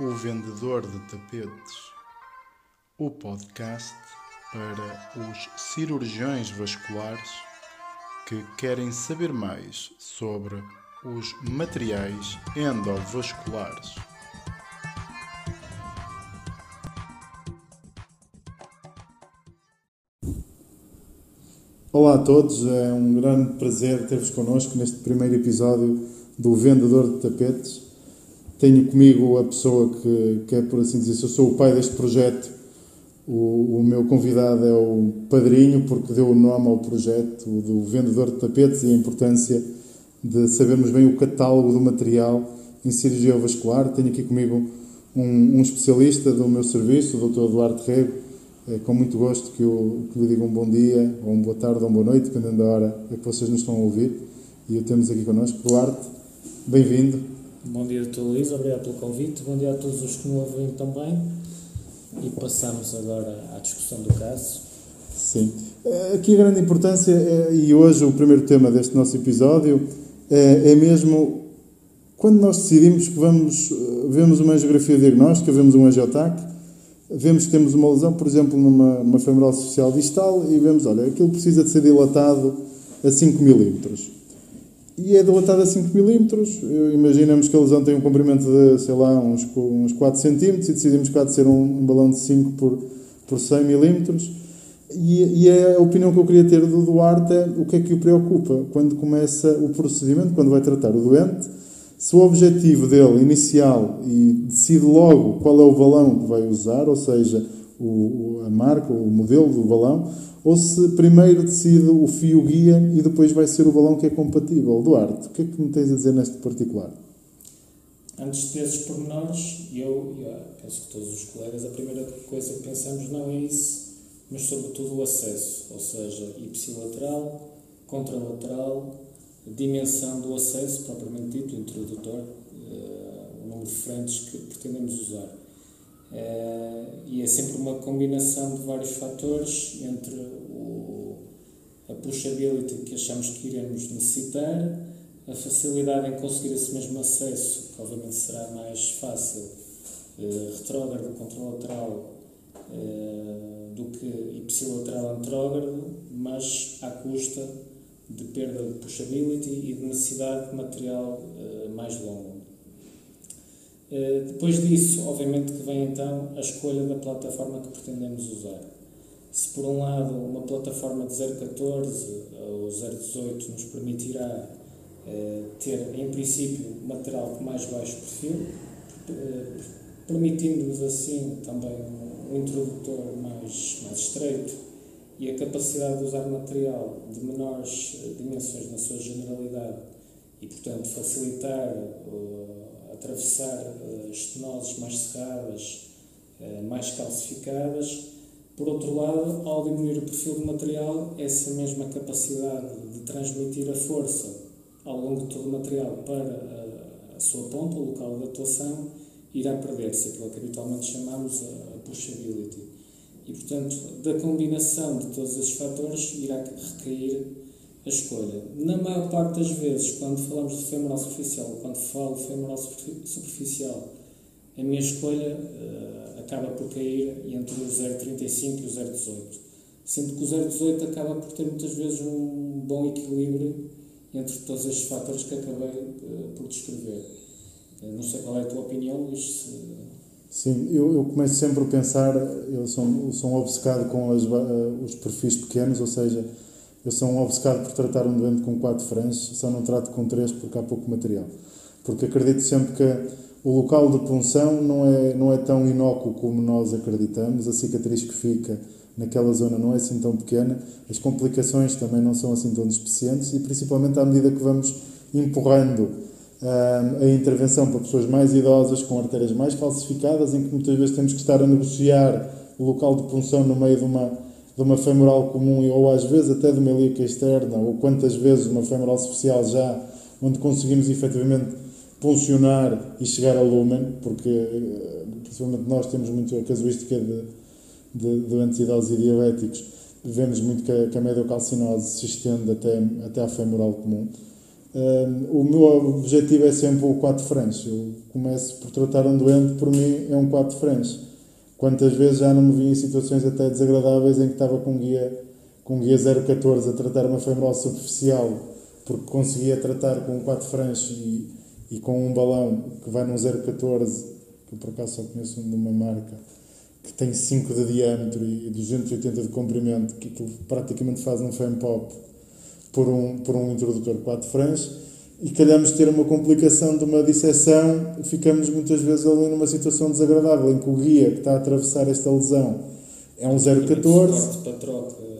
O Vendedor de Tapetes, o podcast para os cirurgiões vasculares que querem saber mais sobre os materiais endovasculares. Olá a todos, é um grande prazer ter-vos connosco neste primeiro episódio do Vendedor de Tapetes. Tenho comigo a pessoa que, que é, por assim dizer, eu sou o pai deste projeto, o, o, meu convidado é o padrinho, porque deu o nome ao projeto do Vendedor de Tapetes e a importância de sabermos bem o catálogo do material em cirurgia vascular. Tenho aqui comigo um, um especialista do meu serviço, o Dr. Duarte Rego. É com muito gosto que, eu, que lhe diga um bom dia, ou uma boa tarde, ou uma boa noite, dependendo da hora a que vocês nos estão a ouvir. E o temos aqui connosco. Duarte, bem-vindo. Bom dia, Dr. Luís, obrigado pelo convite. Bom dia a todos os que nos ouvem também. E passamos agora à discussão do caso. Sim. Eh, aqui a grande importância, é, e hoje o primeiro tema deste nosso episódio, é, é mesmo quando nós decidimos que vamos, eh, vemos uma angiografia diagnóstica, vemos um angiotac, vemos que temos uma lesão, por exemplo, numa, numa femoral superficial distal, e vemos, olha, aquilo precisa de ser dilatado a 5 milímetros e é dilatado a 5 mm. Imaginamos que a lesão tem um comprimento de, sei lá, uns, uns 4 cm e decidimos que há de ser um, um balão de 5 por, por 100 mm. E, e, a opinião que eu queria ter do Duarte é o que é que o preocupa quando começa o procedimento, quando vai tratar o doente, se o objetivo dele inicial e decide logo qual é o balão que vai usar, ou seja, o, a marca, o modelo do balão, ou se primeiro decide o fio guia e depois vai ser o balão que é compatível. Duarte, o que é que me tens a dizer neste particular? Antes desses pormenores, eu, eu penso que todos os colegas, a primeira coisa que pensamos não é isso, mas sobretudo o acesso, ou seja, ipsilateral, contralateral, dimensão do acesso, propriamente dito, introdutor, uh, o número de frentes que pretendemos usar. Uh, e é sempre uma combinação de vários fatores entre o, a pushability que achamos que iremos necessitar, a facilidade em conseguir esse mesmo acesso, que obviamente será mais fácil, uh, retrógrado, contralateral, uh, do que ipsilateral antrógrado, mas à custa de perda de pushability e de necessidade de material uh, mais longo. Eh, depois disso, obviamente que vem então a escolha da plataforma que pretendemos usar. Se por um lado uma plataforma de 014 ou 018 nos permitirá uh, ter em princípio material com mais baixo perfil, uh, permitindo-nos assim também um introdutor mais, mais estreito e a capacidade de usar material de menores dimensões na sua generalidade e portanto facilitar atravessar estenoses mais cerradas, uh, mais calcificadas. Por outro lado, ao diminuir o perfil do material, essa mesma capacidade de transmitir a força ao longo de todo o material para a, a sua ponta, o local de atuação, irá perder-se aquilo que habitualmente chamamos a pushability. E, portanto, da combinação de todos esses fatores irá recair a escolha. Na maior parte das vezes, quando falamos de femoral superficial, quando falo femoral superficial, a minha escolha uh, acaba por cair entre o 0,35 e o 0,18. Sendo que o 0,18 acaba por ter muitas vezes um bom equilíbrio entre todos estes fatores que acabei uh, por descrever. Uh, não sei qual é a tua opinião, Luís. Sim, eu, eu começo sempre a pensar, eu sou, eu sou um obcecado com as, os perfis pequenos, ou seja, eu sou um obcecado por tratar um doente com quatro franjas, só não trato com três porque há pouco material. Porque acredito sempre que o local de punção não é, não é tão inócuo como nós acreditamos, a cicatriz que fica naquela zona não é assim tão pequena, as complicações também não são assim tão despecientes e principalmente à medida que vamos empurrando ah, a intervenção para pessoas mais idosas, com artérias mais falsificadas, em que muitas vezes temos que estar a negociar o local de punção no meio de uma de uma femoral comum ou às vezes até de uma ilíaca externa ou quantas vezes uma femoral superficial já onde conseguimos efetivamente funcionar e chegar a lumen, porque eh, principalmente nós temos muito a casuística de, de doentes idosos e diabéticos, vemos muito que a, que a mediocalcinose se estende até, até à femoral comum. Um, o meu objetivo é sempre o 4 French. Eu começo por tratar um doente, por mim é um 4 French. Quantas vezes já não me vi em situações até desagradáveis em que estava com guia, com guia 014 a tratar uma femoral superficial, porque conseguia tratar com um 4 French e, e com um balão que vai num 014, que eu por acaso só conheço de uma marca, que tem 5 de diâmetro e 280 de comprimento, que praticamente faz um fan pop por um, por um introdutor 4 franjas e calhamos ter uma complicação de uma disseção, ficamos muitas vezes ali numa situação desagradável em que o guia que está a atravessar esta lesão é um 014. para troca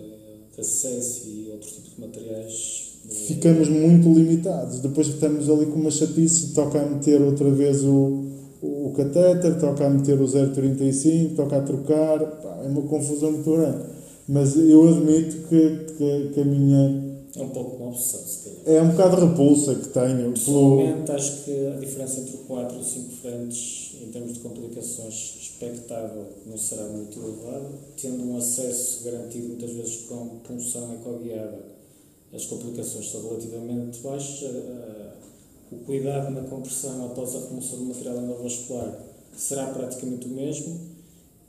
acesso e outro tipo de materiais. Ficamos muito limitados. Depois estamos ali com uma chatice, toca a meter outra vez o, o catéter, toca a meter o 035, toca a trocar, pá, é uma confusão muito grande. Mas eu admito que, que, que a minha é um pouco uma obsessão, se calhar. É um bocado de repulsa que tenho. Pessoalmente, pelo... acho que a diferença entre o 4 e o 5 frentes, em termos de complicações, expectável não será muito elevada, tendo um acesso garantido muitas vezes com punção ecoguiada, as complicações são relativamente baixas. O cuidado na compressão após a remoção do material endovascular será praticamente o mesmo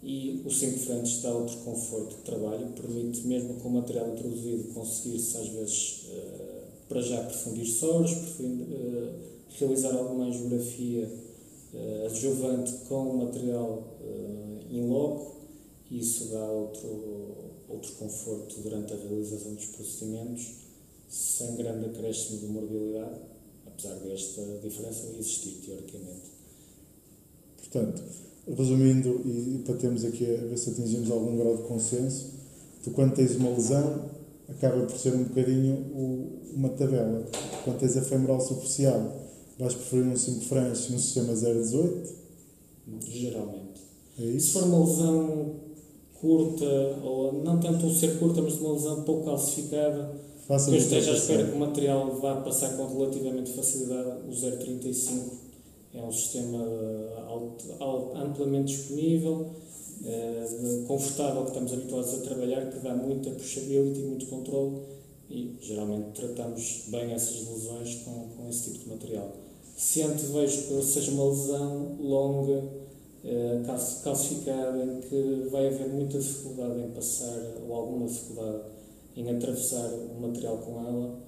e o 5 frentes dá outro conforto de trabalho, permite, mesmo com o material introduzido, conseguir-se às vezes uh, para já aprofundir soros, uh, realizar alguma angiografia uh, adjuvante com material uh, in loco, e isso dá outro, outro conforto durante a realização dos procedimentos, sem grande acréscimo de morbilidade, apesar desta diferença existir teoricamente. Portanto, resumindo, e para termos aqui a ver se atingimos algum grau de consenso, tu quando tens uma lesão, acaba por ser um bocadinho o, uma tabela. Quando tens a femoral superficial, vais preferir um 5 franches no sistema 018? Geralmente. É isso? Se for uma lesão curta, ou não tanto um ser curta, mas uma lesão pouco calcificada, Faça que eu esteja à espera que o material vá passar com relativamente facilidade, o 035 é um sistema amplamente disponível, uh, confortável, que estamos habituados a trabalhar, que dá muita puxability, muito controle e geralmente tratamos bem essas lesões com, com esse tipo de material. Se antevejo que seja uma lesão longa, uh, calcificada, em que vai haver muita dificuldade em passar, ou alguma dificuldade em atravessar o material com ela,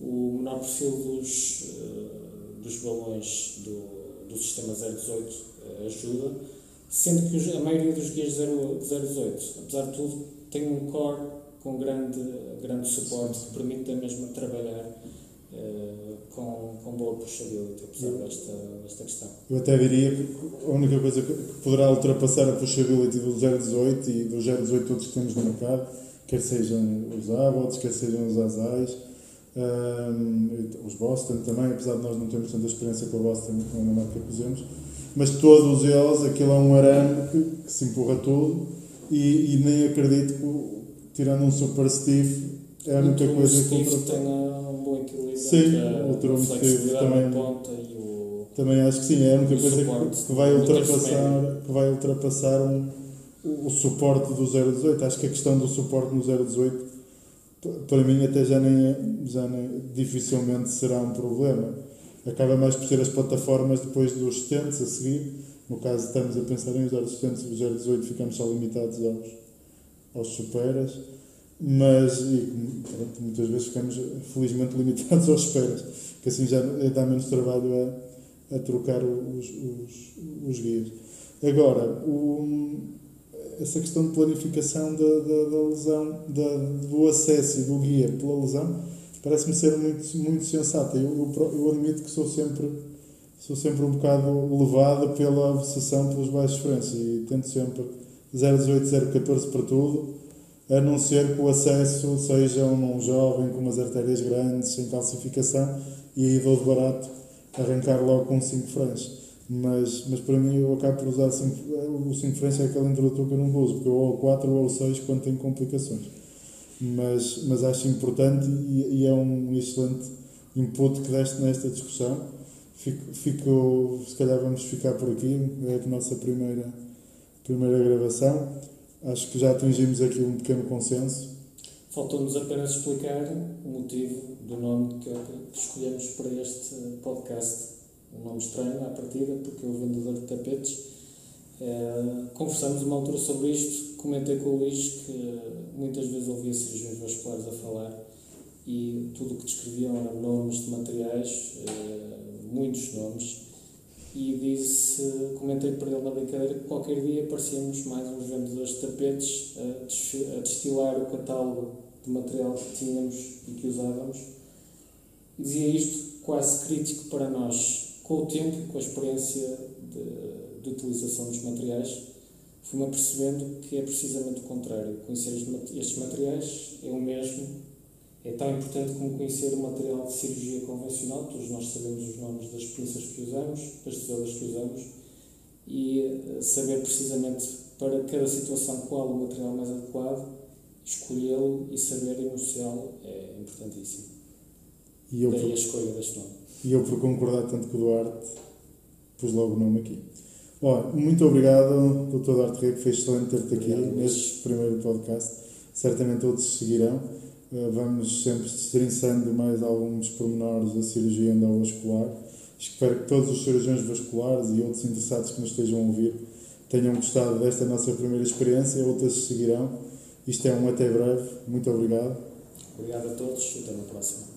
o menor perfil dos, uh, dos balões do, do sistema 018 eh, ajuda, sendo que a maioria dos guias 018, apesar de tudo, tem um core com grande, grande suporte que permite a mesma trabalhar uh, com, com boa puxability, apesar desta, desta questão. Eu até diria que a única coisa que poderá ultrapassar a puxability do 018 e do 018 todos que temos no mercado, quer sejam os Abots, quer sejam os Azais, um, os Boston também, apesar de nós não termos tanta experiência com a Boston, que é uma marca que usamos, mas todos eles, aquilo é um arame que, que se empurra tudo e, e, nem acredito que, tirando um Super Steve, é a única coisa que Steve tenha um bom equilíbrio sim, o Turbo Steve também, o... também acho que sim, é a única coisa que, que, vai ultrapassar, que vai ultrapassar um, o suporte do 018. Acho que a questão do suporte no 018 para mim até já nem, já nem dificilmente será um problema. Acaba mais por ser as plataformas depois dos assistentes a seguir. No caso, estamos a pensar em usar os assistentes do 018, ficamos só limitados aos, aos superas, mas e, pronto, muitas vezes ficamos felizmente limitados aos superas, que assim já dá menos trabalho a, a trocar os, os, os guias. Agora, o, essa questão de planificação da, da, da lesão, da, do acesso e do guia pela lesão, parece-me ser muito, muito sensata. Eu, eu, eu, admito que sou sempre, sou sempre um bocado levado pela obsessão pelos baixos frequências e tento sempre 018, 014 para tudo, a não ser que o acesso seja um jovem com umas artérias grandes, sem calcificação, e aí dou de barato arrancar logo com 5 franjas mas, mas para mim eu acabo por usar cinco, o 5 French é aquele introdutor que eu não uso, porque eu ou o 4 ou o 6 quando tenho complicações. Mas, mas acho importante e, e, é um excelente input que deste nesta discussão. Fico, fico, se calhar vamos ficar por aqui, é a nossa primeira, primeira gravação. Acho que já atingimos aqui um pequeno consenso. Faltou-nos apenas explicar o motivo do nome que, escolhemos para este podcast. Um nome estranho à partida, porque o vendedor de tapetes. É, conversamos uma altura sobre isto, comentei com o Luís que muitas vezes ouvia cirurgiões vasculares a falar e tudo o que descreviam eram nomes de materiais, é, muitos nomes, e disse, comentei para ele na brincadeira que qualquer dia parecíamos mais uns vendedores de tapetes a destilar o catálogo de material que tínhamos e que usávamos. Dizia isto quase crítico para nós. Com o tempo, com a experiência de, de utilização dos materiais, fui-me apercebendo que é precisamente o contrário. Conhecer estes materiais é o mesmo é tão importante como conhecer o material de cirurgia convencional, todos nós sabemos os nomes das pinças que usamos, das tesouras que usamos, e eh, saber precisamente para cada situação qual o material mais adequado, escolhê-lo e saber enunciá-lo é importantíssimo. E eu Daí por, a escolha deste nome. E eu, por concordar tanto com o Duarte, pus logo o nome aqui. Bom, muito obrigado, Dr. Duarte Rei, foi excelente ter-te aqui neste primeiro podcast. Certamente outros seguirão. Eh, vamos sempre destrinçando mais alguns pormenores da cirurgia endovascular. Espero que todos os cirurgiões vasculares e outros interessados que nos estejam a ouvir tenham gostado desta nossa primeira experiência, outras seguirão. Isto é um até breve. Muito obrigado. Obrigado a todos e até na próxima.